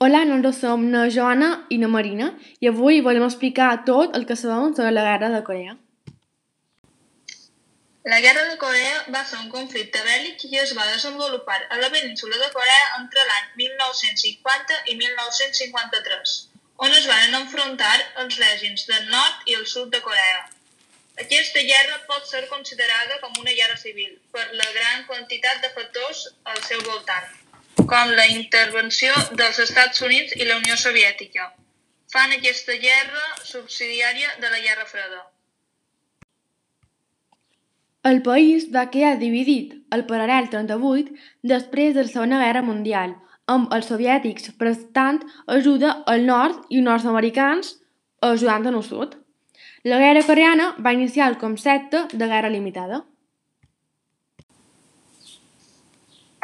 Hola, nosaltres som na Joana i na Marina i avui volem explicar tot el que sabem sobre la guerra de Corea. La Guerra de Corea va ser un conflicte bèl·lic i es va desenvolupar a la península de Corea entre l'any 1950 i 1953, on es van enfrontar els règims del nord i el sud de Corea. Aquesta guerra pot ser considerada com una guerra civil per la gran quantitat de factors al seu voltant, com la intervenció dels Estats Units i la Unió Soviètica. Fan aquesta guerra subsidiària de la Guerra Freda. El país va quedar dividit al paral·lel 38 després de la Segona Guerra Mundial, amb els soviètics prestant ajuda al nord i nord-americans ajudant en el sud. La guerra coreana va iniciar el concepte de guerra limitada.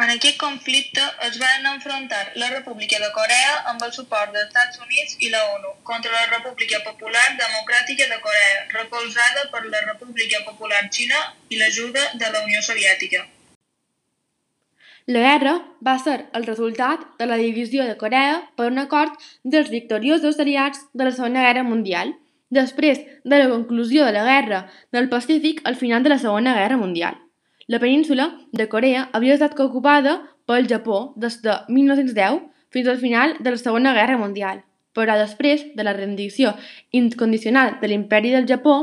En aquest conflicte es van enfrontar la República de Corea amb el suport dels Estats Units i la ONU contra la República Popular Democràtica de Corea, recolzada per la República Popular Xina i l'ajuda de la Unió Soviètica. La guerra va ser el resultat de la divisió de Corea per un acord dels victoriosos aliats de la Segona Guerra Mundial, després de la conclusió de la Guerra del Pacífic al final de la Segona Guerra Mundial. La península de Corea havia estat ocupada pel Japó des de 1910 fins al final de la Segona Guerra Mundial, però després de la rendició incondicional de l'imperi del Japó,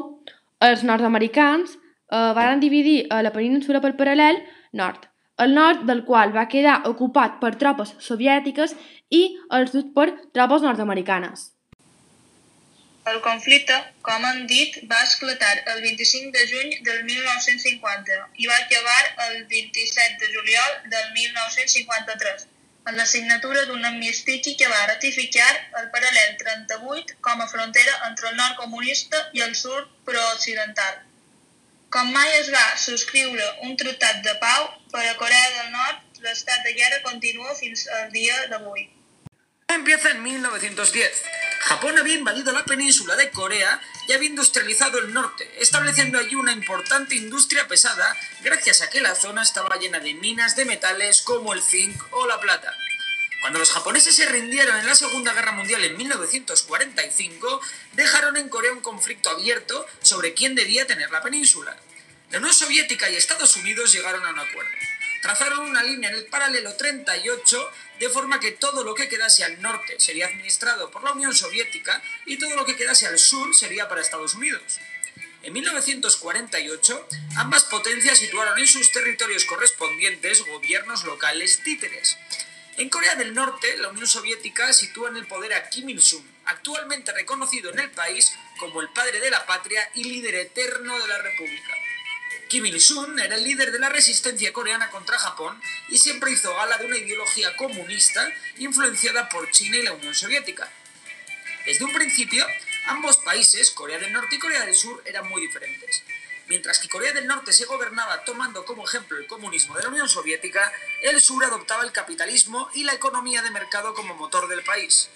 els nord-americans eh, van dividir a la península pel paral·lel nord, el nord del qual va quedar ocupat per tropes soviètiques i el sud per tropes nord-americanes. El conflicte, com hem dit, va esclatar el 25 de juny del 1950 i va acabar el 27 de juliol del 1953 en la signatura d'un amnistia que va ratificar el paral·lel 38 com a frontera entre el nord comunista i el sud prooccidental. Com mai es va subscriure un tractat de pau per a Corea del Nord, l'estat de guerra continua fins al dia d'avui. Empieza en 1910 Japón había invadido la península de Corea y había industrializado el norte, estableciendo allí una importante industria pesada gracias a que la zona estaba llena de minas de metales como el zinc o la plata. Cuando los japoneses se rindieron en la Segunda Guerra Mundial en 1945, dejaron en Corea un conflicto abierto sobre quién debía tener la península. La Unión Soviética y Estados Unidos llegaron a un acuerdo trazaron una línea en el paralelo 38 de forma que todo lo que quedase al norte sería administrado por la Unión Soviética y todo lo que quedase al sur sería para Estados Unidos. En 1948, ambas potencias situaron en sus territorios correspondientes gobiernos locales títeres. En Corea del Norte, la Unión Soviética sitúa en el poder a Kim Il-sung, actualmente reconocido en el país como el padre de la patria y líder eterno de la República. Kim Il-sung era el líder de la resistencia coreana contra Japón y siempre hizo gala de una ideología comunista influenciada por China y la Unión Soviética. Desde un principio, ambos países, Corea del Norte y Corea del Sur, eran muy diferentes. Mientras que Corea del Norte se gobernaba tomando como ejemplo el comunismo de la Unión Soviética, el sur adoptaba el capitalismo y la economía de mercado como motor del país.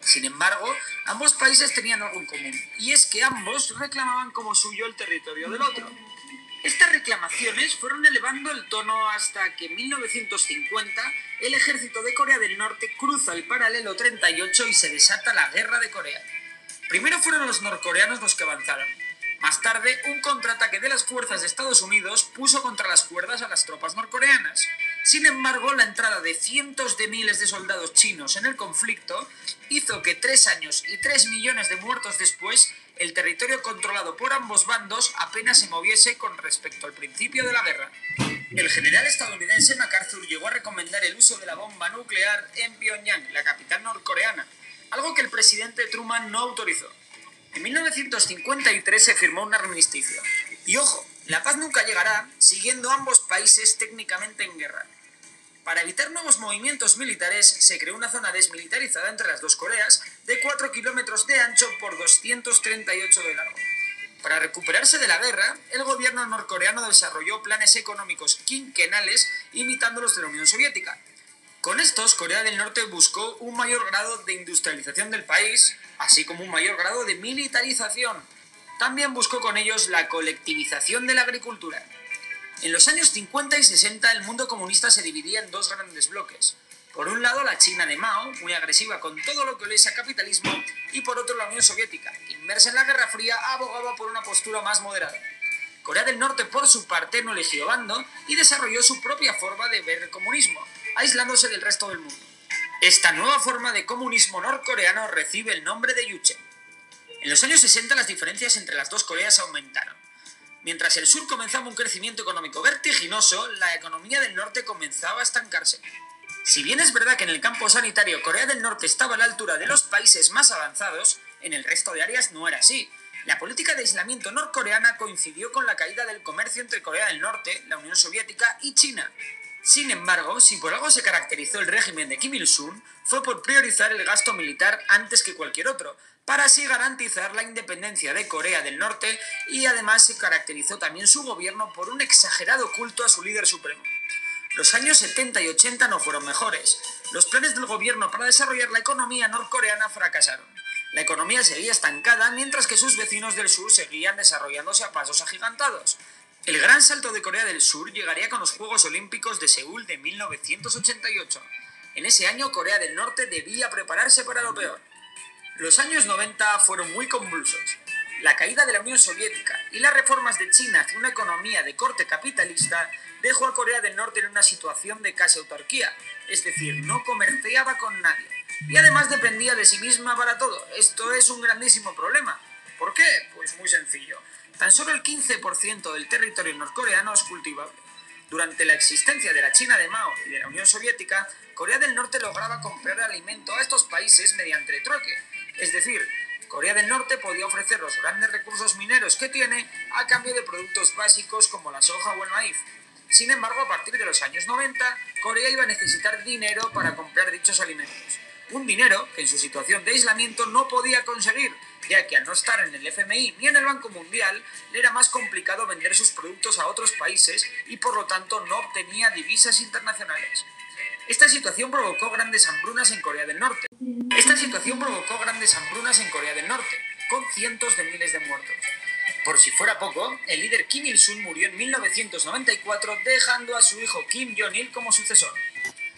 Sin embargo, ambos países tenían algo en común, y es que ambos reclamaban como suyo el territorio del otro. Estas reclamaciones fueron elevando el tono hasta que en 1950 el ejército de Corea del Norte cruza el paralelo 38 y se desata la guerra de Corea. Primero fueron los norcoreanos los que avanzaron. Más tarde, un contraataque de las fuerzas de Estados Unidos puso contra las cuerdas a las tropas norcoreanas. Sin embargo, la entrada de cientos de miles de soldados chinos en el conflicto hizo que tres años y tres millones de muertos después el territorio controlado por ambos bandos apenas se moviese con respecto al principio de la guerra. El general estadounidense MacArthur llegó a recomendar el uso de la bomba nuclear en Pyongyang, la capital norcoreana, algo que el presidente Truman no autorizó. En 1953 se firmó un armisticio. Y ojo, la paz nunca llegará siguiendo ambos países técnicamente en guerra. Para evitar nuevos movimientos militares, se creó una zona desmilitarizada entre las dos Coreas de 4 kilómetros de ancho por 238 de largo. Para recuperarse de la guerra, el gobierno norcoreano desarrolló planes económicos quinquenales imitando los de la Unión Soviética. Con estos, Corea del Norte buscó un mayor grado de industrialización del país, así como un mayor grado de militarización. También buscó con ellos la colectivización de la agricultura. En los años 50 y 60 el mundo comunista se dividía en dos grandes bloques. Por un lado, la China de Mao, muy agresiva con todo lo que le a capitalismo, y por otro, la Unión Soviética, que inmersa en la Guerra Fría, abogaba por una postura más moderada. Corea del Norte, por su parte, no eligió bando y desarrolló su propia forma de ver el comunismo, aislándose del resto del mundo. Esta nueva forma de comunismo norcoreano recibe el nombre de Yuche. En los años 60 las diferencias entre las dos Coreas aumentaron. Mientras el sur comenzaba un crecimiento económico vertiginoso, la economía del norte comenzaba a estancarse. Si bien es verdad que en el campo sanitario Corea del Norte estaba a la altura de los países más avanzados, en el resto de áreas no era así. La política de aislamiento norcoreana coincidió con la caída del comercio entre Corea del Norte, la Unión Soviética y China. Sin embargo, si por algo se caracterizó el régimen de Kim Il-sung, fue por priorizar el gasto militar antes que cualquier otro, para así garantizar la independencia de Corea del Norte y además se caracterizó también su gobierno por un exagerado culto a su líder supremo. Los años 70 y 80 no fueron mejores. Los planes del gobierno para desarrollar la economía norcoreana fracasaron. La economía seguía estancada mientras que sus vecinos del sur seguían desarrollándose a pasos agigantados. El gran salto de Corea del Sur llegaría con los Juegos Olímpicos de Seúl de 1988. En ese año Corea del Norte debía prepararse para lo peor. Los años 90 fueron muy convulsos. La caída de la Unión Soviética y las reformas de China hacia una economía de corte capitalista dejó a Corea del Norte en una situación de casi autarquía, es decir, no comerciaba con nadie. Y además dependía de sí misma para todo. Esto es un grandísimo problema. ¿Por qué? Pues muy sencillo. Tan solo el 15% del territorio norcoreano es cultivable. Durante la existencia de la China de Mao y de la Unión Soviética, Corea del Norte lograba comprar alimento a estos países mediante troque. Es decir, Corea del Norte podía ofrecer los grandes recursos mineros que tiene a cambio de productos básicos como la soja o el maíz. Sin embargo, a partir de los años 90, Corea iba a necesitar dinero para comprar dichos alimentos. Un dinero que en su situación de aislamiento no podía conseguir, ya que al no estar en el FMI ni en el Banco Mundial, le era más complicado vender sus productos a otros países y por lo tanto no obtenía divisas internacionales. Esta situación provocó grandes hambrunas en Corea del Norte. Esta situación provocó grandes hambrunas en Corea del Norte, con cientos de miles de muertos. Por si fuera poco, el líder Kim Il-sung murió en 1994 dejando a su hijo Kim Jong-il como sucesor.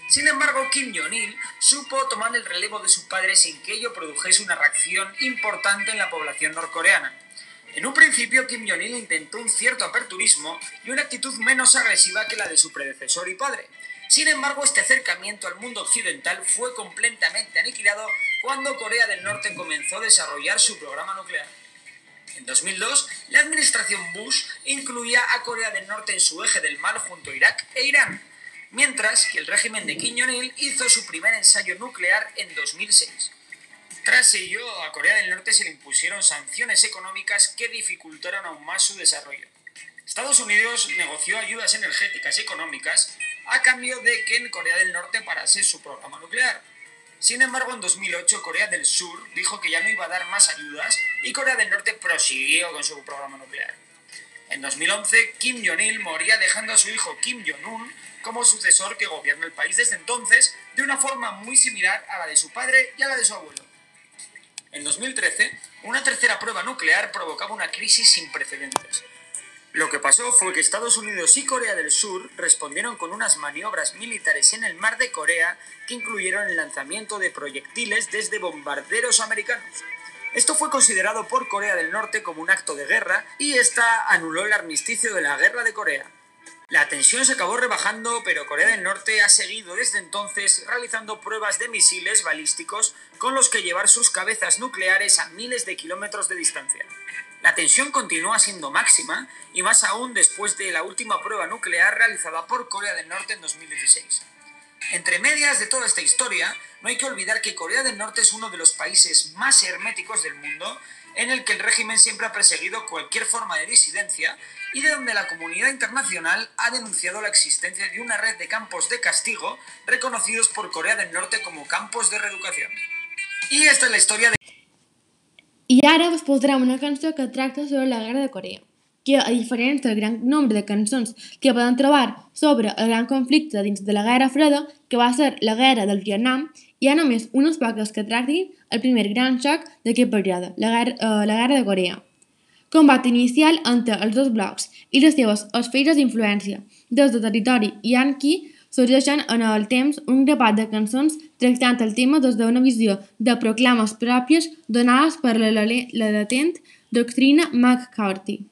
Sin embargo, Kim Jong-il supo tomar el relevo de su padre sin que ello produjese una reacción importante en la población norcoreana. En un principio, Kim Jong-il intentó un cierto aperturismo y una actitud menos agresiva que la de su predecesor y padre. Sin embargo, este acercamiento al mundo occidental fue completamente aniquilado cuando Corea del Norte comenzó a desarrollar su programa nuclear. En 2002, la administración Bush incluía a Corea del Norte en su eje del mal junto a Irak e Irán, mientras que el régimen de Kim Jong-il hizo su primer ensayo nuclear en 2006. Tras ello, a Corea del Norte se le impusieron sanciones económicas que dificultaron aún más su desarrollo. Estados Unidos negoció ayudas energéticas y económicas a cambio de que en Corea del Norte parase su programa nuclear. Sin embargo, en 2008 Corea del Sur dijo que ya no iba a dar más ayudas y Corea del Norte prosiguió con su programa nuclear. En 2011, Kim Jong-il moría dejando a su hijo Kim Jong-un como sucesor que gobierna el país desde entonces de una forma muy similar a la de su padre y a la de su abuelo. En 2013, una tercera prueba nuclear provocaba una crisis sin precedentes. Lo que pasó fue que Estados Unidos y Corea del Sur respondieron con unas maniobras militares en el mar de Corea que incluyeron el lanzamiento de proyectiles desde bombarderos americanos. Esto fue considerado por Corea del Norte como un acto de guerra y esta anuló el armisticio de la Guerra de Corea. La tensión se acabó rebajando, pero Corea del Norte ha seguido desde entonces realizando pruebas de misiles balísticos con los que llevar sus cabezas nucleares a miles de kilómetros de distancia. La tensión continúa siendo máxima, y más aún después de la última prueba nuclear realizada por Corea del Norte en 2016. Entre medias de toda esta historia, no hay que olvidar que Corea del Norte es uno de los países más herméticos del mundo, en el que el régimen siempre ha perseguido cualquier forma de disidencia y de donde la comunidad internacional ha denunciado la existencia de una red de campos de castigo reconocidos por Corea del Norte como campos de reeducación. Y esta es la historia de... I ara vos posarem una cançó que tracta sobre la guerra de Corea, que, a diferència del gran nombre de cançons que poden trobar sobre el gran conflicte dins de la Guerra Freda, que va ser la guerra del Vietnam, hi ha només unes poques que tractin el primer gran xoc d'aquest període, la guerra, eh, la guerra de Corea. Combat inicial entre els dos blocs i les seves esferes d'influència, des de territori yanqui sorgeixen en el temps un grapat de cançons tractant el tema des d'una visió de proclames pròpies donades per la latent doctrina McCarthy.